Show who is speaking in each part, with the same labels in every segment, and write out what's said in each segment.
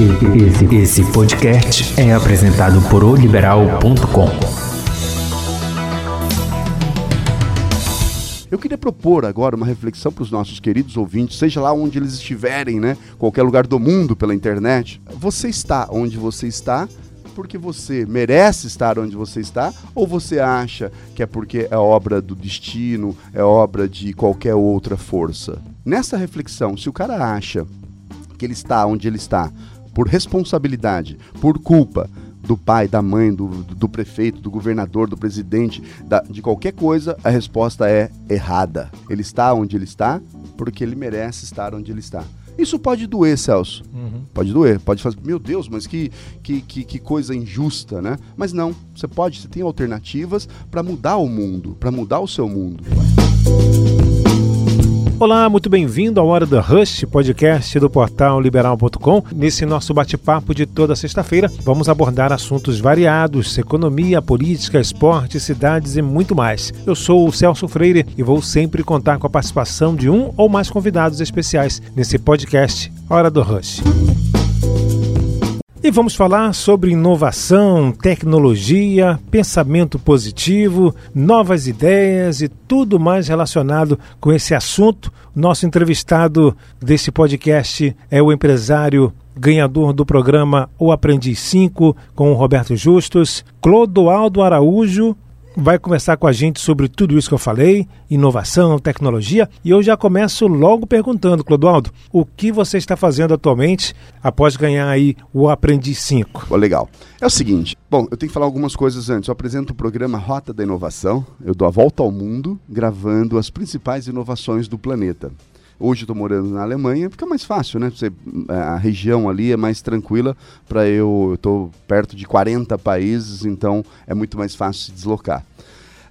Speaker 1: Esse, esse podcast é apresentado por oliberal.com.
Speaker 2: Eu queria propor agora uma reflexão para os nossos queridos ouvintes, seja lá onde eles estiverem, né? Qualquer lugar do mundo pela internet. Você está onde você está porque você merece estar onde você está ou você acha que é porque é obra do destino, é obra de qualquer outra força? Nessa reflexão, se o cara acha que ele está onde ele está por responsabilidade, por culpa do pai, da mãe, do, do prefeito, do governador, do presidente, da, de qualquer coisa, a resposta é errada. Ele está onde ele está porque ele merece estar onde ele está. Isso pode doer, Celso. Uhum. Pode doer. Pode fazer, meu Deus, mas que, que, que, que, coisa injusta, né? Mas não, você pode, você tem alternativas para mudar o mundo, para mudar o seu mundo.
Speaker 3: Olá, muito bem-vindo ao Hora do Rush, podcast do portal liberal.com. Nesse nosso bate-papo de toda sexta-feira, vamos abordar assuntos variados: economia, política, esporte, cidades e muito mais. Eu sou o Celso Freire e vou sempre contar com a participação de um ou mais convidados especiais nesse podcast Hora do Rush. E vamos falar sobre inovação, tecnologia, pensamento positivo, novas ideias e tudo mais relacionado com esse assunto. Nosso entrevistado desse podcast é o empresário ganhador do programa O Aprendiz 5 com o Roberto Justus, Clodoaldo Araújo, vai conversar com a gente sobre tudo isso que eu falei, inovação, tecnologia, e eu já começo logo perguntando, Clodoaldo, o que você está fazendo atualmente após ganhar aí o Aprendiz 5?
Speaker 2: Oh, legal. É o seguinte, bom, eu tenho que falar algumas coisas antes. Eu apresento o programa Rota da Inovação, eu dou a volta ao mundo gravando as principais inovações do planeta. Hoje estou morando na Alemanha, fica mais fácil, né? Você, a região ali é mais tranquila para eu. estou perto de 40 países, então é muito mais fácil se deslocar.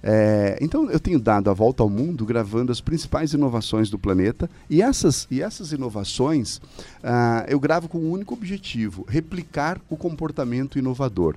Speaker 2: É, então eu tenho dado a volta ao mundo gravando as principais inovações do planeta e essas, e essas inovações uh, eu gravo com um único objetivo: replicar o comportamento inovador.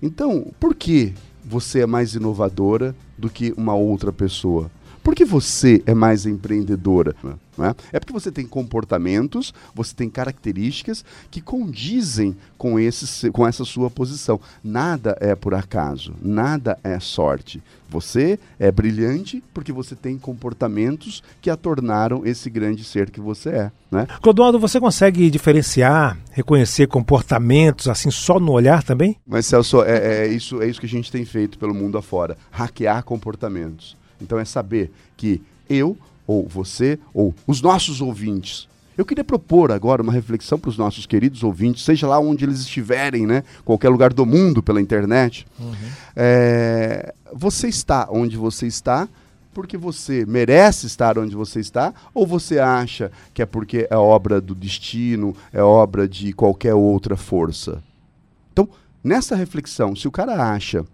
Speaker 2: Então, por que você é mais inovadora do que uma outra pessoa? Por que você é mais empreendedora? É? é porque você tem comportamentos, você tem características que condizem com, esse, com essa sua posição. Nada é por acaso, nada é sorte. Você é brilhante porque você tem comportamentos que a tornaram esse grande ser que você é. Né?
Speaker 3: Clodoaldo, você consegue diferenciar, reconhecer comportamentos assim só no olhar também?
Speaker 2: Mas Celso, é, é, isso, é isso que a gente tem feito pelo mundo afora, hackear comportamentos. Então é saber que eu, ou você, ou os nossos ouvintes, eu queria propor agora uma reflexão para os nossos queridos ouvintes, seja lá onde eles estiverem, né? Qualquer lugar do mundo pela internet. Uhum. É, você está onde você está porque você merece estar onde você está ou você acha que é porque é obra do destino, é obra de qualquer outra força? Então, nessa reflexão, se o cara acha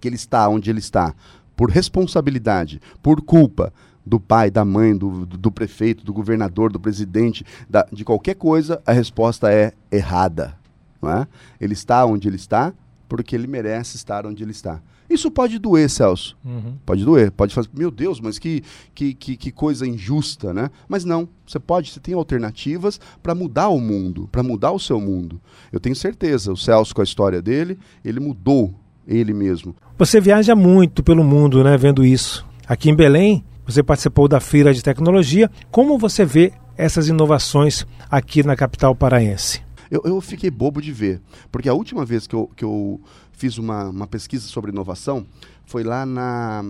Speaker 2: que ele está onde ele está por responsabilidade, por culpa do pai, da mãe, do, do prefeito, do governador, do presidente, da, de qualquer coisa, a resposta é errada. Não é? Ele está onde ele está porque ele merece estar onde ele está. Isso pode doer, Celso. Uhum. Pode doer. Pode fazer, meu Deus, mas que, que, que, que, coisa injusta, né? Mas não, você pode, você tem alternativas para mudar o mundo, para mudar o seu mundo. Eu tenho certeza, o Celso, com a história dele, ele mudou ele mesmo.
Speaker 3: Você viaja muito pelo mundo, né, vendo isso. Aqui em Belém, você participou da feira de tecnologia. Como você vê essas inovações aqui na capital paraense?
Speaker 2: Eu, eu fiquei bobo de ver, porque a última vez que eu, que eu fiz uma, uma pesquisa sobre inovação foi lá na,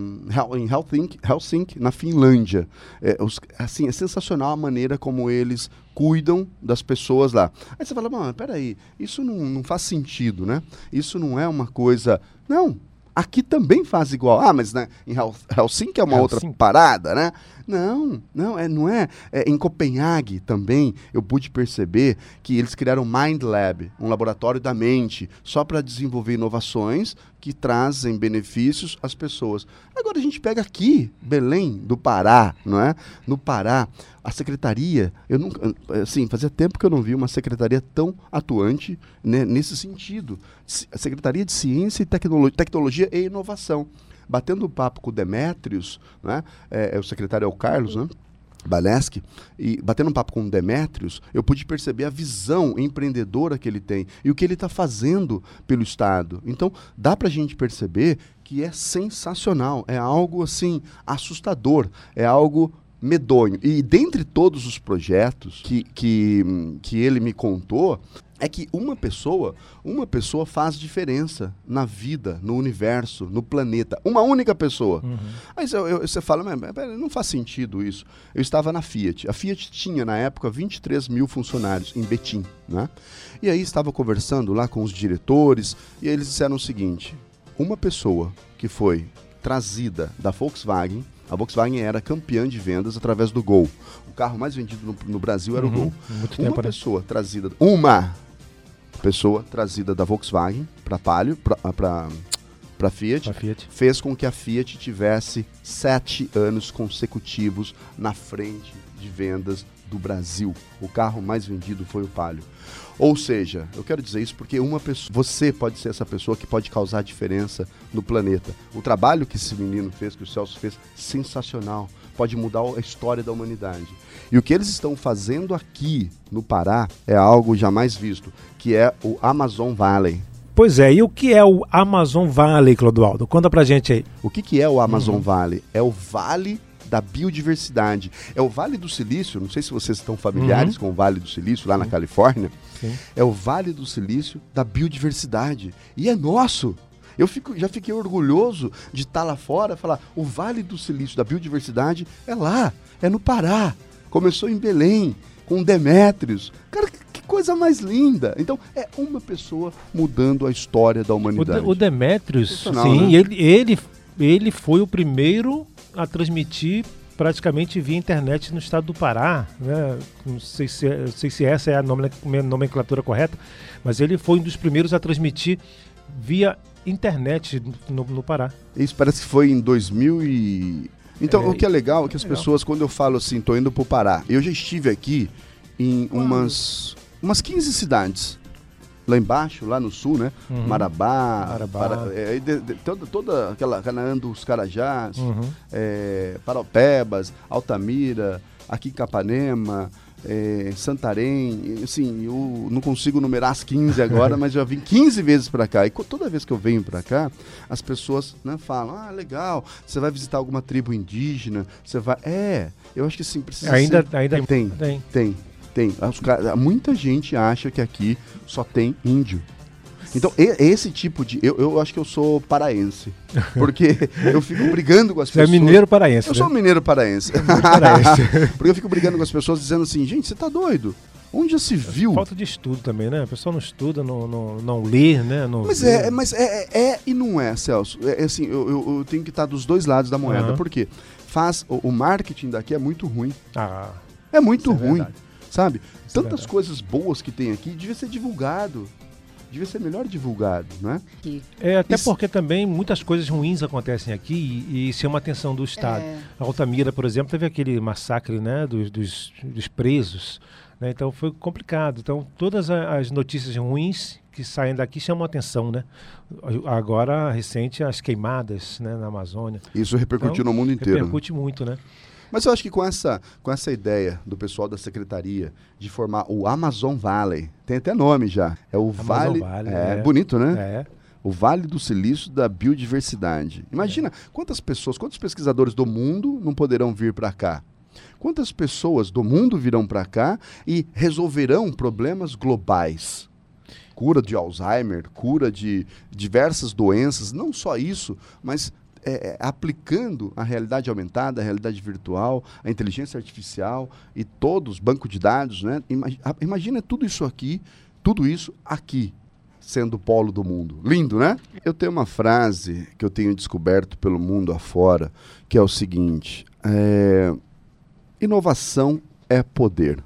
Speaker 2: em Helsinki, Helsinki na Finlândia. É, os, assim, é sensacional a maneira como eles cuidam das pessoas lá. Aí você fala, mas peraí, isso não, não faz sentido, né? Isso não é uma coisa... Não, aqui também faz igual. Ah, mas né, em Helsinki é uma Helsinki. outra parada, né? Não, não é, não é. é. Em Copenhague também eu pude perceber que eles criaram Mind Lab, um laboratório da mente, só para desenvolver inovações que trazem benefícios às pessoas. Agora a gente pega aqui, Belém do Pará, não é? No Pará, a secretaria, eu nunca, assim, fazia tempo que eu não vi uma secretaria tão atuante né, nesse sentido. A Secretaria de Ciência e Tecnologia, Tecnologia e Inovação batendo papo com o Demétrios, né? É, é, o secretário é o Carlos, né? E batendo um papo com o Demetrios, eu pude perceber a visão empreendedora que ele tem e o que ele está fazendo pelo Estado. Então, dá para a gente perceber que é sensacional, é algo assim assustador, é algo medonho. E dentre todos os projetos que, que, que ele me contou, é que uma pessoa, uma pessoa faz diferença na vida, no universo, no planeta. Uma única pessoa. Uhum. Aí você fala, mas, não faz sentido isso. Eu estava na Fiat. A Fiat tinha, na época, 23 mil funcionários em Betim. Né? E aí estava conversando lá com os diretores e eles disseram o seguinte: uma pessoa que foi trazida da Volkswagen, a Volkswagen era campeã de vendas através do Gol. O carro mais vendido no, no Brasil era uhum, o Gol. Muito uma pessoa trazida, uma pessoa trazida da Volkswagen para Palio, para para Fiat, Fiat, fez com que a Fiat tivesse sete anos consecutivos na frente de vendas do Brasil. O carro mais vendido foi o Palio. Ou seja, eu quero dizer isso porque uma pessoa, você pode ser essa pessoa que pode causar diferença no planeta. O trabalho que esse menino fez, que o Celso fez, sensacional. Pode mudar a história da humanidade. E o que eles estão fazendo aqui no Pará é algo jamais visto, que é o Amazon Valley.
Speaker 3: Pois é, e o que é o Amazon Valley, Clodoaldo? Conta pra gente aí.
Speaker 2: O que, que é o Amazon uhum. Valley? É o Vale da biodiversidade. É o Vale do Silício, não sei se vocês estão familiares uhum. com o Vale do Silício, lá Sim. na Califórnia. Sim. É o Vale do Silício da biodiversidade. E é nosso. Eu fico, já fiquei orgulhoso de estar lá fora, falar, o Vale do Silício da biodiversidade é lá, é no Pará. Começou em Belém, com Demétrios. Cara, que coisa mais linda. Então, é uma pessoa mudando a história da humanidade.
Speaker 3: O, Demétrios, sim, né? ele, ele, ele foi o primeiro a transmitir praticamente via internet no estado do Pará, né? não, sei se, não sei se essa é a nomenclatura correta, mas ele foi um dos primeiros a transmitir via internet no, no Pará.
Speaker 2: Isso parece que foi em 2000 e... Então, é, o que é legal é que as legal. pessoas, quando eu falo assim, estou indo para o Pará, eu já estive aqui em umas, umas 15 cidades lá embaixo, lá no sul, né? Uhum. Marabá, Marabá. Para, é, de, de, toda, toda aquela Canaã dos Carajás, uhum. é, Paraupebas, Altamira, aqui em Capanema, é, Santarém, assim, eu não consigo numerar as 15 agora, mas já vim 15 vezes para cá. E toda vez que eu venho para cá, as pessoas né, falam: ah, legal, você vai visitar alguma tribo indígena, você vai. É, eu acho que sim, precisa
Speaker 3: ainda,
Speaker 2: ser...
Speaker 3: ainda
Speaker 2: tem, tem, tem, tem. Muita gente acha que aqui só tem índio. Então, esse tipo de. Eu, eu acho que eu sou paraense. Porque eu fico brigando com as
Speaker 3: você é
Speaker 2: pessoas.
Speaker 3: Você é mineiro paraense.
Speaker 2: Eu né? sou mineiro paraense. paraense. porque eu fico brigando com as pessoas dizendo assim, gente, você tá doido? Onde já se viu?
Speaker 3: Falta de estudo também, né? A pessoa não estuda, não, não, não lê, né? Não
Speaker 2: mas é, mas é, é, é, e não é, Celso. É, é assim, eu, eu, eu, tenho que estar dos dois lados da moeda. Uhum. Por quê? Faz, o, o, marketing daqui é muito ruim. Ah, é muito é ruim. Verdade sabe? Isso é Tantas é coisas boas que tem aqui, devia ser divulgado. Devia ser melhor divulgado, né?
Speaker 3: É, até Isso... porque também muitas coisas ruins acontecem aqui e, e chama a atenção do Estado. É. A Altamira, por exemplo, teve aquele massacre né, dos, dos, dos presos. Né? Então foi complicado. Então todas as notícias ruins que saem daqui chamam a atenção, né? Agora, recente, as queimadas né, na Amazônia.
Speaker 2: Isso repercutiu então, no mundo inteiro.
Speaker 3: Repercute muito, né?
Speaker 2: Mas eu acho que com essa, com essa ideia do pessoal da secretaria de formar o Amazon Valley, tem até nome já. É o Amazon Vale. Valley, é, é, bonito, né? É. O Vale do Silício da Biodiversidade. Imagina é. quantas pessoas, quantos pesquisadores do mundo não poderão vir para cá? Quantas pessoas do mundo virão para cá e resolverão problemas globais? Cura de Alzheimer, cura de diversas doenças, não só isso, mas é, é, aplicando a realidade aumentada, a realidade virtual, a inteligência artificial e todos, banco de dados, né? Imagina, tudo isso aqui, tudo isso aqui, sendo o polo do mundo. Lindo, né? Eu tenho uma frase que eu tenho descoberto pelo mundo afora, que é o seguinte: é, inovação é poder.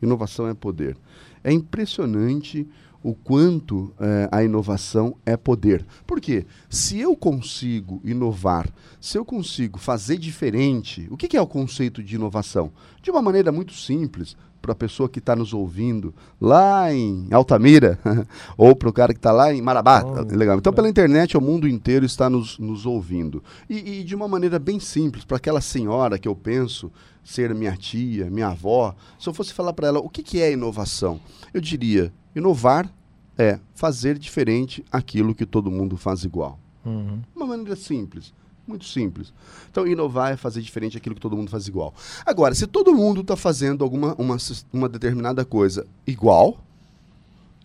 Speaker 2: Inovação é poder. É impressionante o quanto é, a inovação é poder. Por quê? Se eu consigo inovar, se eu consigo fazer diferente, o que, que é o conceito de inovação? De uma maneira muito simples, para a pessoa que está nos ouvindo lá em Altamira ou para o cara que está lá em Marabá.
Speaker 3: Oh,
Speaker 2: legal. Então, pela internet, o mundo inteiro está nos, nos ouvindo. E, e de uma maneira bem simples, para aquela senhora que eu penso ser minha tia, minha avó, se eu fosse falar para ela o que, que é inovação, eu diria: inovar é fazer diferente aquilo que todo mundo faz igual.
Speaker 3: Uhum.
Speaker 2: Uma maneira simples. Muito simples. Então, inovar é fazer diferente aquilo que todo mundo faz igual. Agora, se todo mundo está fazendo alguma uma, uma determinada coisa igual,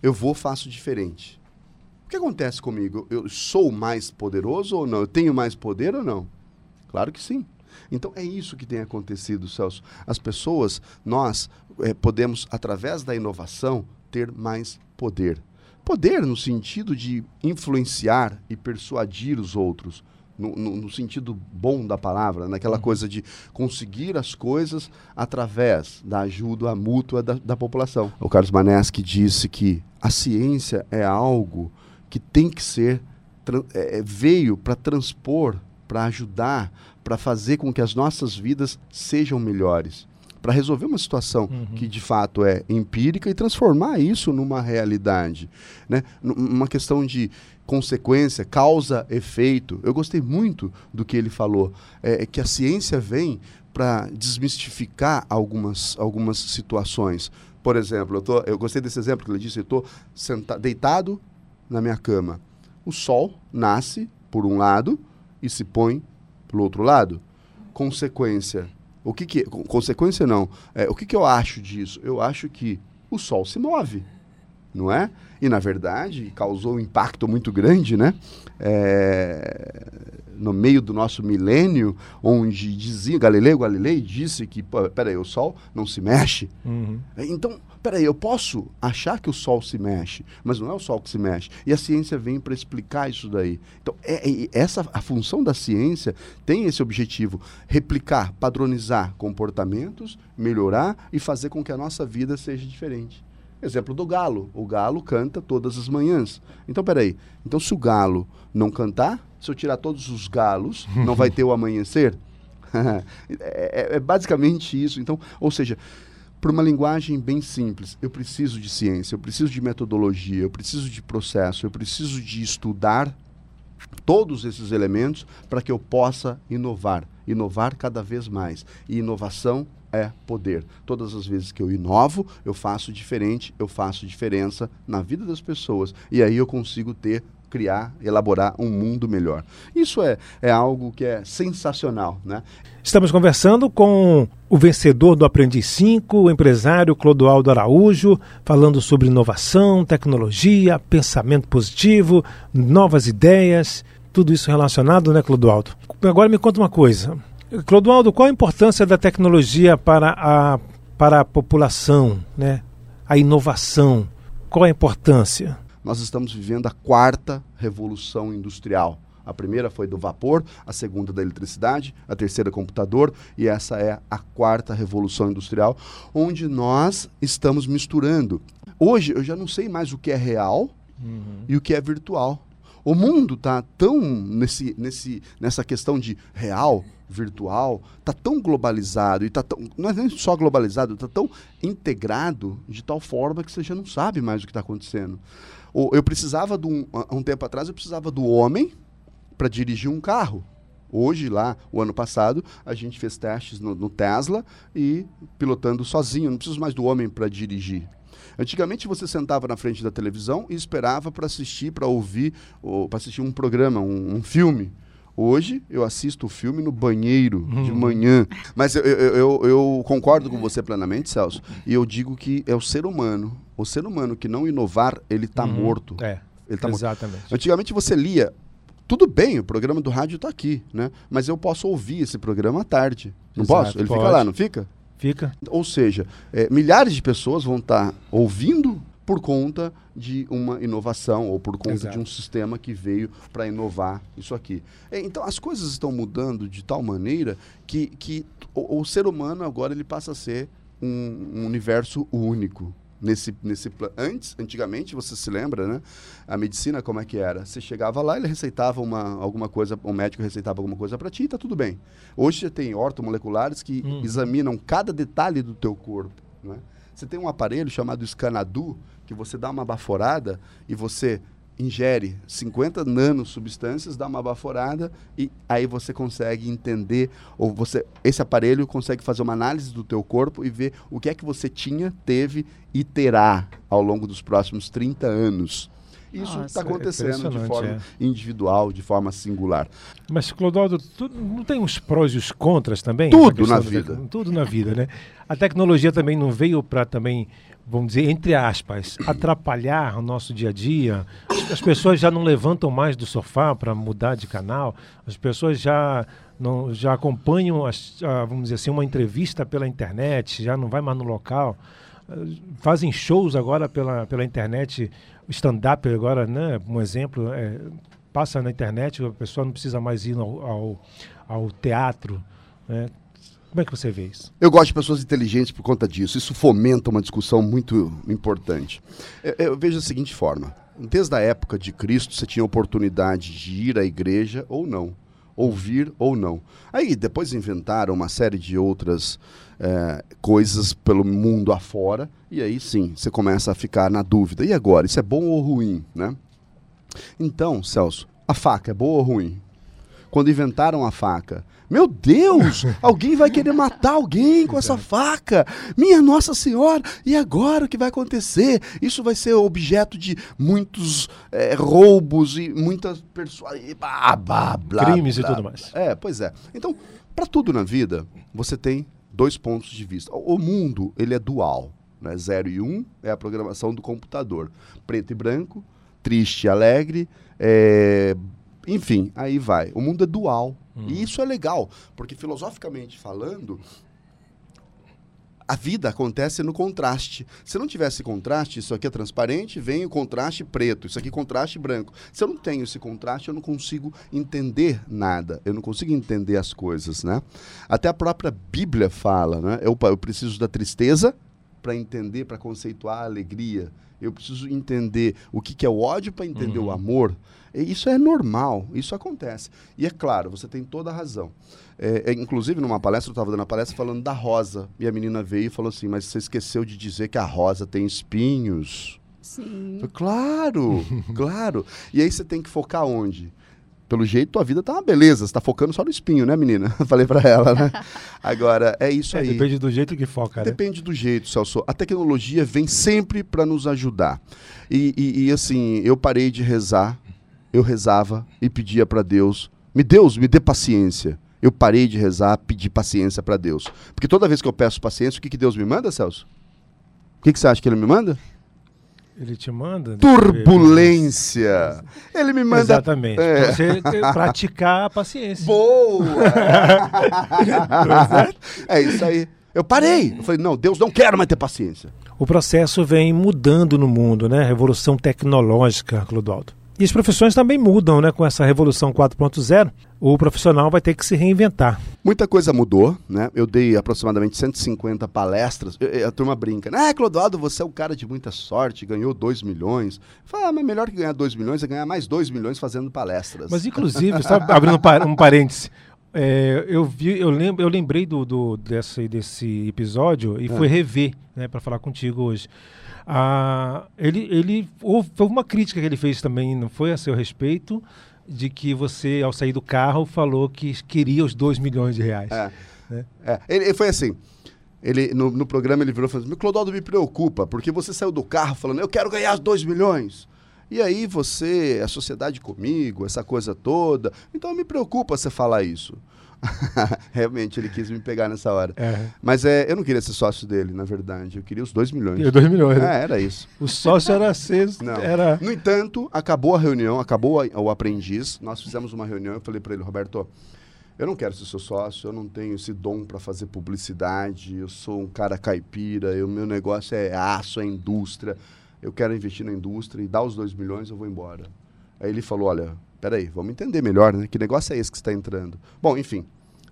Speaker 2: eu vou faço diferente. O que acontece comigo? Eu sou mais poderoso ou não? Eu tenho mais poder ou não? Claro que sim. Então é isso que tem acontecido, Celso. As pessoas, nós é, podemos, através da inovação, ter mais poder. Poder no sentido de influenciar e persuadir os outros. No, no, no, sentido bom da palavra, naquela uhum. coisa de conseguir as coisas através da ajuda mútua da, da população. O Carlos Maneschi disse que a ciência é algo que tem que ser é, é veio para transpor, para ajudar, para fazer com que as nossas vidas sejam melhores para resolver uma situação uhum. que de fato é empírica e transformar isso numa realidade, né? Uma questão de consequência, causa, efeito. Eu gostei muito do que ele falou, é, é que a ciência vem para desmistificar algumas, algumas situações. Por exemplo, eu, tô, eu gostei desse exemplo que ele disse, eu estou deitado na minha cama. O sol nasce por um lado e se põe pelo outro lado. Consequência, o que, que consequência não. É, o que, que eu acho disso? Eu acho que o Sol se move, não é? E na verdade causou um impacto muito grande, né? É, no meio do nosso milênio, onde dizia Galileu Galilei disse que, peraí, o Sol não se mexe. Uhum. Então peraí, eu posso achar que o Sol se mexe, mas não é o Sol que se mexe. E a ciência vem para explicar isso daí. Então, é, é, essa a função da ciência tem esse objetivo: replicar, padronizar comportamentos, melhorar e fazer com que a nossa vida seja diferente. Exemplo do galo. O galo canta todas as manhãs. Então, peraí. Então, se o galo não cantar, se eu tirar todos os galos, não vai ter o amanhecer? é, é, é basicamente isso. Então, ou seja, por uma linguagem bem simples. Eu preciso de ciência, eu preciso de metodologia, eu preciso de processo, eu preciso de estudar todos esses elementos para que eu possa inovar, inovar cada vez mais. E inovação é poder. Todas as vezes que eu inovo, eu faço diferente, eu faço diferença na vida das pessoas. E aí eu consigo ter criar, elaborar um mundo melhor. Isso é, é algo que é sensacional. Né?
Speaker 3: Estamos conversando com o vencedor do Aprendiz 5, o empresário Clodoaldo Araújo, falando sobre inovação, tecnologia, pensamento positivo, novas ideias, tudo isso relacionado, né, Clodoaldo? Agora me conta uma coisa. Clodoaldo, qual a importância da tecnologia para a, para a população, né? a inovação? Qual a importância?
Speaker 2: nós estamos vivendo a quarta revolução industrial. A primeira foi do vapor, a segunda da eletricidade, a terceira computador e essa é a quarta revolução industrial, onde nós estamos misturando. Hoje eu já não sei mais o que é real uhum. e o que é virtual. O mundo está tão nesse, nesse, nessa questão de real, virtual, está tão globalizado e tá tão, não é nem só globalizado, está tão integrado de tal forma que você já não sabe mais o que está acontecendo eu precisava de um, um tempo atrás, eu precisava do homem para dirigir um carro. Hoje, lá, o ano passado, a gente fez testes no, no Tesla e pilotando sozinho, não preciso mais do homem para dirigir. Antigamente você sentava na frente da televisão e esperava para assistir, para ouvir, para assistir um programa, um, um filme. Hoje eu assisto o filme no banheiro hum. de manhã. Mas eu, eu, eu, eu, concordo com você plenamente, Celso. E eu digo que é o ser humano. O ser humano que não inovar, ele está hum. morto.
Speaker 3: É.
Speaker 2: Ele tá
Speaker 3: exatamente.
Speaker 2: Morto. Antigamente você lia. Tudo bem, o programa do rádio está aqui, né? Mas eu posso ouvir esse programa à tarde. Não Exato, posso? Ele pode. fica lá, não fica?
Speaker 3: Fica.
Speaker 2: Ou seja, é, milhares de pessoas vão estar tá ouvindo por conta de uma inovação ou por conta Exato. de um sistema que veio para inovar isso aqui. É, então as coisas estão mudando de tal maneira que, que o, o ser humano agora ele passa a ser um, um universo único nesse nesse antes antigamente você se lembra né a medicina como é que era você chegava lá ele receitava uma alguma coisa o médico receitava alguma coisa para ti e tá tudo bem hoje você tem ortomoleculares que hum. examinam cada detalhe do teu corpo né? Você tem um aparelho chamado Scanadu, que você dá uma baforada e você ingere 50 nanosubstâncias, dá uma baforada e aí você consegue entender ou você esse aparelho consegue fazer uma análise do teu corpo e ver o que é que você tinha, teve e terá ao longo dos próximos 30 anos. Isso está acontecendo de forma é. individual, de forma singular.
Speaker 3: Mas, Clodoaldo, tu, não tem os prós e os contras também?
Speaker 2: Tudo na vida.
Speaker 3: tudo na vida, né? A tecnologia também não veio para também vamos dizer, entre aspas, atrapalhar o nosso dia a dia. As pessoas já não levantam mais do sofá para mudar de canal, as pessoas já não, já acompanham, as, a, vamos dizer assim, uma entrevista pela internet, já não vai mais no local. Fazem shows agora pela, pela internet, stand-up agora, né? Um exemplo, é, passa na internet, a pessoa não precisa mais ir ao, ao, ao teatro. Né? Como é que você vê isso?
Speaker 2: Eu gosto de pessoas inteligentes por conta disso. Isso fomenta uma discussão muito importante. Eu, eu vejo da seguinte forma: desde a época de Cristo, você tinha oportunidade de ir à igreja ou não, ouvir ou não. Aí depois inventaram uma série de outras é, coisas pelo mundo afora, e aí sim, você começa a ficar na dúvida. E agora, isso é bom ou ruim, né? Então, Celso, a faca é boa ou ruim? Quando inventaram a faca, meu Deus, alguém vai querer matar alguém com essa faca. Minha Nossa Senhora, e agora o que vai acontecer? Isso vai ser objeto de muitos é, roubos e muitas pessoas.
Speaker 3: Crimes blá, e tudo mais.
Speaker 2: É, pois é. Então, para tudo na vida, você tem dois pontos de vista. O mundo, ele é dual. Né? Zero e um é a programação do computador. Preto e branco, triste e alegre, é, enfim, aí vai. O mundo é dual. Hum. E isso é legal, porque filosoficamente falando, a vida acontece no contraste. Se não tivesse contraste, isso aqui é transparente, vem o contraste preto, isso aqui é contraste branco. Se eu não tenho esse contraste, eu não consigo entender nada, eu não consigo entender as coisas, né? Até a própria Bíblia fala, né? Eu, eu preciso da tristeza para entender, para conceituar a alegria. Eu preciso entender o que, que é o ódio para entender uhum. o amor. Isso é normal, isso acontece. E é claro, você tem toda a razão. É, é, inclusive, numa palestra, eu estava dando a palestra falando da rosa. E a menina veio e falou assim: Mas você esqueceu de dizer que a rosa tem espinhos.
Speaker 4: Sim.
Speaker 2: Falei, claro, claro. E aí você tem que focar onde? Pelo jeito, tua vida tá uma beleza. Você tá focando só no espinho, né, menina? Falei para ela, né? Agora, é isso é, aí.
Speaker 3: Depende do jeito que foca, né?
Speaker 2: Depende do jeito, Celso. A tecnologia vem sempre para nos ajudar. E, e, e, assim, eu parei de rezar eu rezava e pedia para Deus: me Deus, me dê paciência. Eu parei de rezar, pedi paciência para Deus. Porque toda vez que eu peço paciência, o que, que Deus me manda, Celso? O que, que você acha que ele me manda?
Speaker 3: Ele te manda?
Speaker 2: Turbulência. Ele me manda.
Speaker 3: Exatamente. É. Você praticar a paciência.
Speaker 2: Boa! é isso aí. Eu parei. Eu falei, não, Deus não quer mais ter paciência.
Speaker 3: O processo vem mudando no mundo, né? Revolução tecnológica, Clodoaldo. E as profissões também mudam, né? Com essa revolução 4.0, o profissional vai ter que se reinventar.
Speaker 2: Muita coisa mudou, né? Eu dei aproximadamente 150 palestras. A turma brinca, né? Ah, Clodoaldo, você é um cara de muita sorte, ganhou 2 milhões. Fala, ah, mas melhor que ganhar 2 milhões é ganhar mais 2 milhões fazendo palestras.
Speaker 3: Mas, inclusive, só abrindo um parêntese, é, eu vi, eu lembro, eu lembrei do, do desse, desse episódio e é. fui rever, né, para falar contigo hoje. Ah, ele, ele houve, uma crítica que ele fez também, não foi a seu respeito, de que você, ao sair do carro, falou que queria os 2 milhões de reais.
Speaker 2: É, né? é. Ele, ele, foi assim. Ele, no, no programa ele virou e falou assim, Clodoaldo me preocupa, porque você saiu do carro falando, eu quero ganhar os 2 milhões. E aí você, a sociedade comigo, essa coisa toda. Então me preocupa você falar isso. Realmente, ele quis me pegar nessa hora. É. Mas é, eu não queria ser sócio dele, na verdade. Eu queria os 2 milhões.
Speaker 3: Os 2 milhões.
Speaker 2: Né? É, era isso.
Speaker 3: O sócio era ser.
Speaker 2: Não.
Speaker 3: Era...
Speaker 2: No entanto, acabou a reunião, acabou a, o aprendiz. Nós fizemos uma reunião. Eu falei para ele, Roberto, eu não quero ser seu sócio, eu não tenho esse dom para fazer publicidade. Eu sou um cara caipira, o meu negócio é aço, é indústria. Eu quero investir na indústria e dar os 2 milhões, eu vou embora. Aí ele falou: olha, peraí, vamos entender melhor, né? Que negócio é esse que está entrando? Bom, enfim,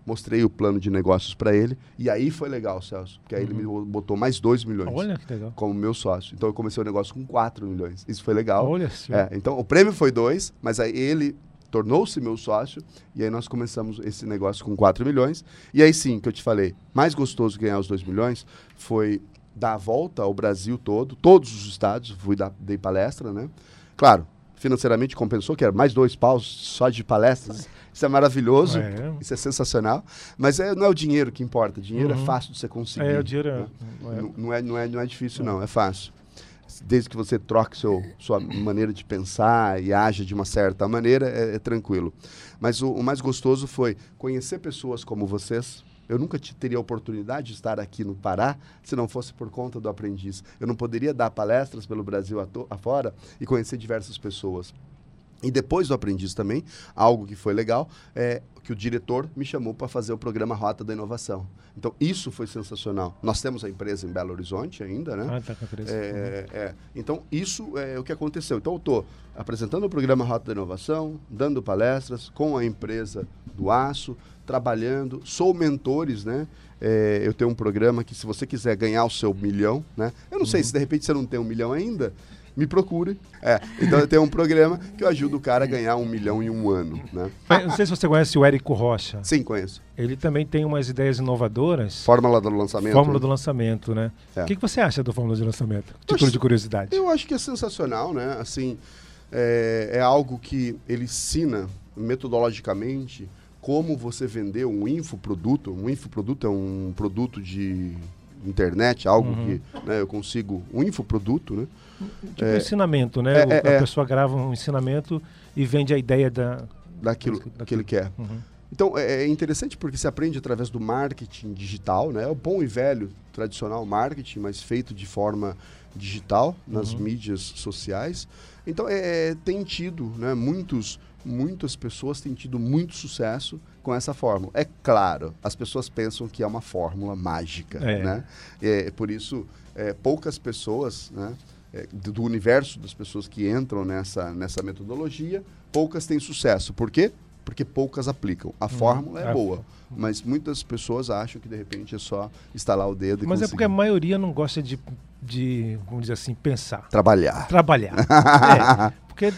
Speaker 2: mostrei o plano de negócios para ele e aí foi legal, Celso, porque aí uhum. ele me uhum. botou mais 2 milhões
Speaker 3: Olha que legal.
Speaker 2: como meu sócio. Então eu comecei o negócio com 4 milhões. Isso foi legal.
Speaker 3: Olha
Speaker 2: é, Então o prêmio foi 2, mas aí ele tornou-se meu sócio e aí nós começamos esse negócio com 4 milhões. E aí sim, que eu te falei, mais gostoso ganhar os 2 milhões foi dar a volta ao Brasil todo, todos os estados, fui dar, dei palestra, né? Claro, financeiramente compensou, que era mais dois paus só de palestras. Isso é maravilhoso,
Speaker 3: É.
Speaker 2: isso é sensacional. Mas é, não é o dinheiro que importa. Dinheiro é
Speaker 3: Uhum.
Speaker 2: fácil de você conseguir.
Speaker 3: É, o dinheiro é-
Speaker 2: né?
Speaker 3: é.
Speaker 2: Não, não é, não, é, não é difícil, não. É fácil. Desde que você troque seu, sua maneira de pensar e haja de uma certa maneira, é, é tranquilo. Mas o, o mais gostoso foi conhecer pessoas como vocês. Eu nunca te- teria a oportunidade de estar aqui no Pará se não fosse por conta do aprendiz. Eu não poderia dar palestras pelo Brasil afora e conhecer diversas pessoas. E depois do aprendiz também, algo que foi legal, é que o diretor me chamou para fazer o programa Rota da Inovação. Então, isso foi sensacional. Nós temos a empresa em Belo Horizonte ainda, né?
Speaker 3: Ah, tá com a empresa.
Speaker 2: É, é. Então, isso é o que aconteceu. Então, eu estou apresentando o programa Rota da Inovação, dando palestras com a empresa do Aço, trabalhando, sou mentores, né? É, eu tenho um programa que, se você quiser ganhar o seu milhão, né? Eu não sei se de repente você não tem um milhão ainda, me procure. É, então, eu tenho um programa que eu ajudo o cara a ganhar um milhão em um ano, né?
Speaker 3: Mas Não sei se você conhece o Érico Rocha.
Speaker 2: Sim, conheço.
Speaker 3: Ele também tem umas ideias inovadoras.
Speaker 2: Fórmula do lançamento.
Speaker 3: Fórmula do lançamento, né?
Speaker 2: É.
Speaker 3: O que, que você acha da fórmula de lançamento? Título
Speaker 2: acho-
Speaker 3: de curiosidade.
Speaker 2: Eu acho que é sensacional, né? Assim, é, é algo que ele ensina metodologicamente como você vender um infoproduto. Um infoproduto é um produto de internet, algo
Speaker 3: Uhum.
Speaker 2: que né, eu consigo... Um infoproduto, né?
Speaker 3: Tipo um ensinamento, né?
Speaker 2: é, é,
Speaker 3: a
Speaker 2: é.
Speaker 3: pessoa grava um ensinamento e vende a ideia da.
Speaker 2: Daquilo
Speaker 3: Daquilo.
Speaker 2: que ele quer.
Speaker 3: Uhum.
Speaker 2: Então, é, é interessante porque se aprende através do marketing digital, né? É o bom e velho, tradicional marketing, mas feito de forma digital, nas
Speaker 3: Uhum.
Speaker 2: mídias sociais. Então, é, é, tem tido, né? Muitos, muitas pessoas têm tido muito sucesso com essa fórmula. É claro, as pessoas pensam que é uma fórmula mágica,
Speaker 3: É.
Speaker 2: né? É, por isso, é, poucas pessoas, né? é, do universo das pessoas que entram nessa, nessa metodologia, poucas têm sucesso. Por quê? Porque poucas aplicam. A fórmula é
Speaker 3: É.
Speaker 2: boa, mas muitas pessoas acham que de repente é só instalar o dedo e
Speaker 3: Mas é porque a maioria não gosta de, de vamos dizer assim, pensar.
Speaker 2: trabalhar.
Speaker 3: Trabalhar. é, porque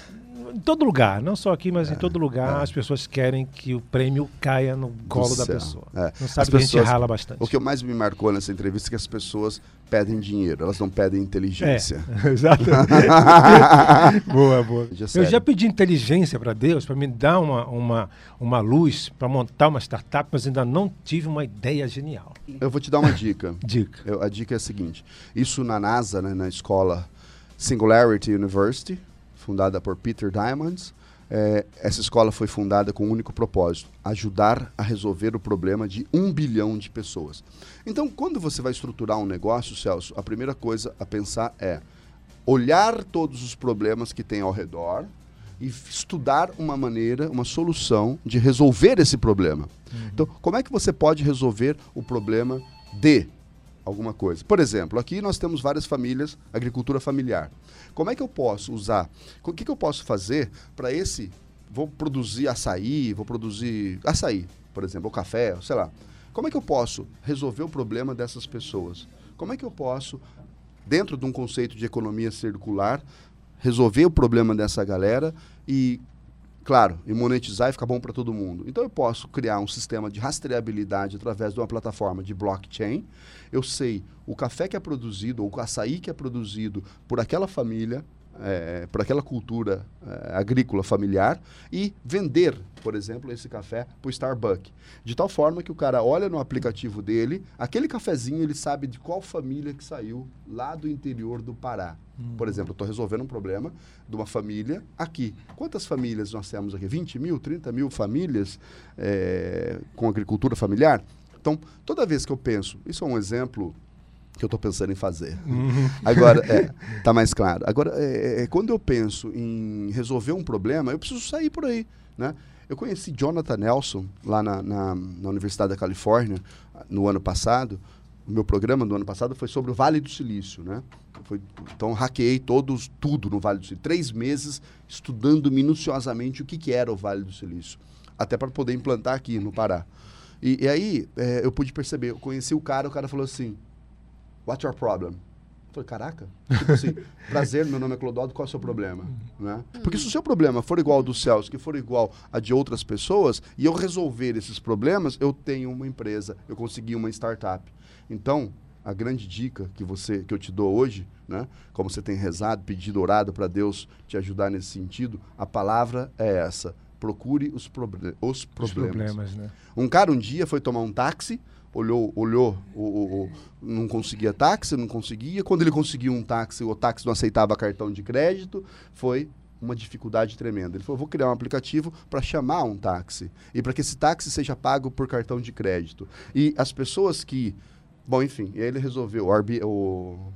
Speaker 3: em todo lugar, não só aqui, mas
Speaker 2: É,
Speaker 3: em todo lugar, as pessoas querem que o prêmio caia no colo da pessoa.
Speaker 2: É.
Speaker 3: Não
Speaker 2: As
Speaker 3: sabe que a gente
Speaker 2: pessoas-
Speaker 3: rala bastante.
Speaker 2: O que mais me marcou nessa entrevista é que as pessoas pedem dinheiro, elas não pedem inteligência.
Speaker 3: É, exatamente. boa, boa.
Speaker 2: Já
Speaker 3: Eu já pedi inteligência para Deus, para me dar uma, uma, uma luz para montar uma startup, mas ainda não tive uma ideia genial.
Speaker 2: Eu vou te dar uma dica.
Speaker 3: Dica.
Speaker 2: Eu- a dica é a seguinte: isso na NASA, né, na escola Singularity University, fundada por Peter Diamond, é, essa escola foi fundada com um único propósito: ajudar a resolver o problema de um bilhão de pessoas. Então, quando você vai estruturar um negócio, Celso, a primeira coisa a pensar é olhar todos os problemas que tem ao redor e estudar uma maneira, uma solução de resolver esse problema. Então, como é que você pode resolver o problema de alguma coisa? Por exemplo, aqui nós temos várias famílias, agricultura familiar. Como é que eu posso usar? O que, que eu posso fazer para esse? Vou produzir açaí, vou produzir açaí, por exemplo, ou café, sei lá. Como é que eu posso resolver o problema dessas pessoas? Como é que eu posso dentro de um conceito de economia circular, resolver o problema dessa galera e, claro, e monetizar e ficar bom para todo mundo. Então eu posso criar um sistema de rastreabilidade através de uma plataforma de blockchain. Eu sei o café que é produzido ou o açaí que é produzido por aquela família, eh, por aquela cultura eh, agrícola familiar e vender, por exemplo, esse café para o Starbucks. De tal forma que o cara olha no aplicativo dele, aquele cafezinho ele sabe de qual família que saiu lá do interior do Pará. Por exemplo, estou resolvendo um problema de uma família aqui. Quantas famílias nós temos aqui? 20 mil, 30 mil famílias eh, com agricultura familiar? Então, toda vez que eu penso, isso é um exemplo que eu estou pensando em fazer. Agora, é, tá mais claro. Agora, é, é, quando eu penso em resolver um problema, eu preciso sair por aí, né? Eu conheci Jonathan Nelson lá na, na, na Universidade da Califórnia no ano passado. O meu programa do ano passado foi sobre o Vale do Silício, né? Foi, então, hackeei todos, tudo no Vale do Silício. Três meses estudando minuciosamente o que, que era o Vale do Silício. Até para poder implantar aqui no Pará. E, e aí, é, eu pude perceber. Eu conheci o cara, o cara falou assim, What's your problem? Eu falei, caraca, tipo assim, prazer, meu nome é Clodoaldo, qual é o seu problema? Né? Porque se o seu problema for igual ao do Celso, que for igual a de outras pessoas, e eu resolver esses problemas, eu tenho uma empresa, eu consegui uma startup. Então, a grande dica que você que eu te dou hoje, né? Como você tem rezado, pedido, orado para Deus te ajudar nesse sentido, a palavra é essa: procure os, proble os problemas.
Speaker 3: Os problemas né?
Speaker 2: Um cara um dia foi tomar um táxi, olhou, olhou, o, o, não conseguia táxi, não conseguia. Quando ele conseguiu um táxi, o táxi não aceitava cartão de crédito, foi uma dificuldade tremenda. Ele falou: vou criar um aplicativo para chamar um táxi e para que esse táxi seja pago por cartão de crédito. E as pessoas que. Bom, enfim, ele resolveu. O, o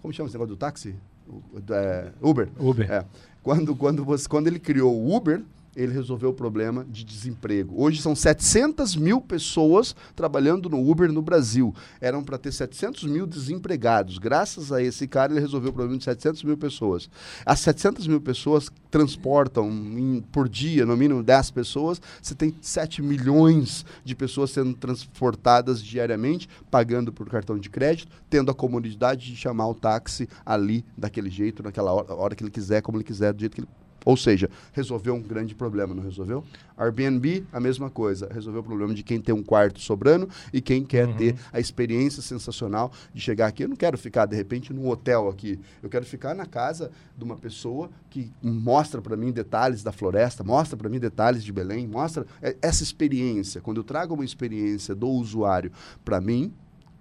Speaker 2: como chama esse negócio do táxi? O, é, Uber.
Speaker 3: Uber.
Speaker 2: É. Quando, quando, você, quando ele criou o Uber, ele resolveu o problema de desemprego. Hoje são 700 mil pessoas trabalhando no Uber no Brasil. Eram para ter 700 mil desempregados. Graças a esse cara, ele resolveu o problema de 700 mil pessoas. As 700 mil pessoas transportam em, por dia, no mínimo 10 pessoas. Você tem 7 milhões de pessoas sendo transportadas diariamente, pagando por cartão de crédito, tendo a comodidade de chamar o táxi ali, daquele jeito, naquela hora, hora que ele quiser, como ele quiser, do jeito que ele ou seja, resolveu um grande problema, não resolveu? Airbnb, a mesma coisa. Resolveu o problema de quem tem um quarto sobrando e quem quer uhum. ter a experiência sensacional de chegar aqui. Eu não quero ficar, de repente, num hotel aqui. Eu quero ficar na casa de uma pessoa que mostra para mim detalhes da floresta, mostra para mim detalhes de Belém, mostra é, essa experiência. Quando eu trago uma experiência do usuário para mim,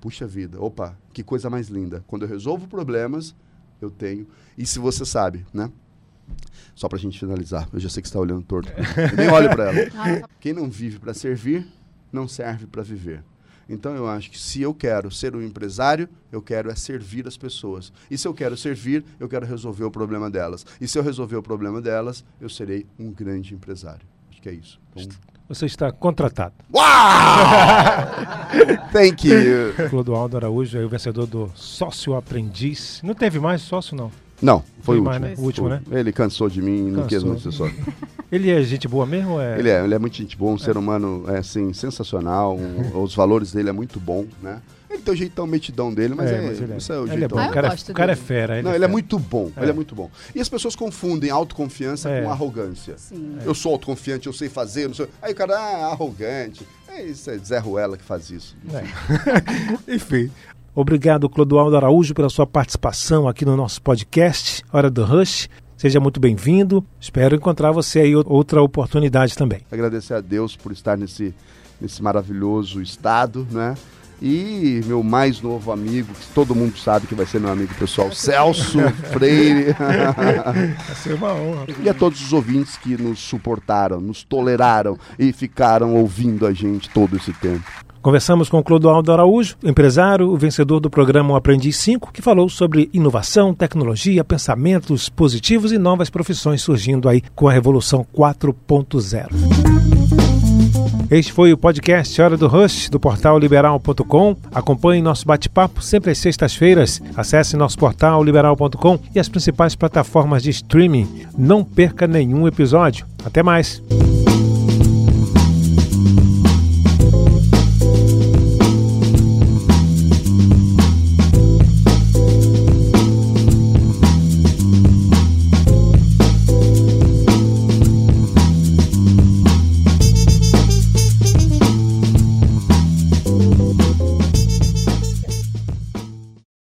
Speaker 2: puxa vida, opa, que coisa mais linda. Quando eu resolvo problemas, eu tenho. E se você sabe, né? Só para a gente finalizar, eu já sei que está olhando torto. Eu nem olho para ela. Quem não vive para servir, não serve para viver. Então eu acho que se eu quero ser um empresário, eu quero é servir as pessoas. E se eu quero servir, eu quero resolver o problema delas. E se eu resolver o problema delas, eu serei um grande empresário. Acho que é isso. Então...
Speaker 3: Você está contratado.
Speaker 2: Uau! Thank you.
Speaker 3: Clodoaldo Araújo é o vencedor do Sócio Aprendiz. Não teve mais sócio, não?
Speaker 2: Não, foi o último.
Speaker 3: Mais, né? O último, né?
Speaker 2: Ele cansou de mim e não quis ser sócio.
Speaker 3: Ele é gente boa mesmo? É...
Speaker 2: Ele é, ele é muito gente boa, um é. ser humano é, assim, sensacional, um, os valores dele é muito bom, né? Ele tem o jeitão metidão dele, mas é, é, mas ele é. isso é o ele
Speaker 3: é bom. Ah, o cara, o cara é fera.
Speaker 2: Ele
Speaker 3: não,
Speaker 2: é
Speaker 3: ele
Speaker 2: é muito bom. Ele é muito bom. E as pessoas confundem autoconfiança com arrogância. Sim. Eu sou autoconfiante, eu sei fazer, não sei. Aí o cara, ah, arrogante. É isso, é Zé Ruela que faz isso.
Speaker 3: Enfim. Obrigado, Clodoaldo Araújo, pela sua participação aqui no nosso podcast, Hora do Rush. Seja muito bem-vindo. Espero encontrar você aí outra oportunidade também.
Speaker 2: Agradecer a Deus por estar nesse, nesse maravilhoso estado, né? E meu mais novo amigo, que todo mundo sabe que vai ser meu amigo pessoal, Celso Freire.
Speaker 3: Vai ser uma honra.
Speaker 2: E a todos os ouvintes que nos suportaram, nos toleraram e ficaram ouvindo a gente todo esse tempo.
Speaker 3: Conversamos com Clodoaldo Araújo, empresário, o vencedor do programa Aprendiz 5, que falou sobre inovação, tecnologia, pensamentos positivos e novas profissões surgindo aí com a Revolução 4.0. Este foi o podcast Hora do Rush, do portal liberal.com. Acompanhe nosso bate-papo sempre às sextas-feiras. Acesse nosso portal liberal.com e as principais plataformas de streaming. Não perca nenhum episódio. Até mais!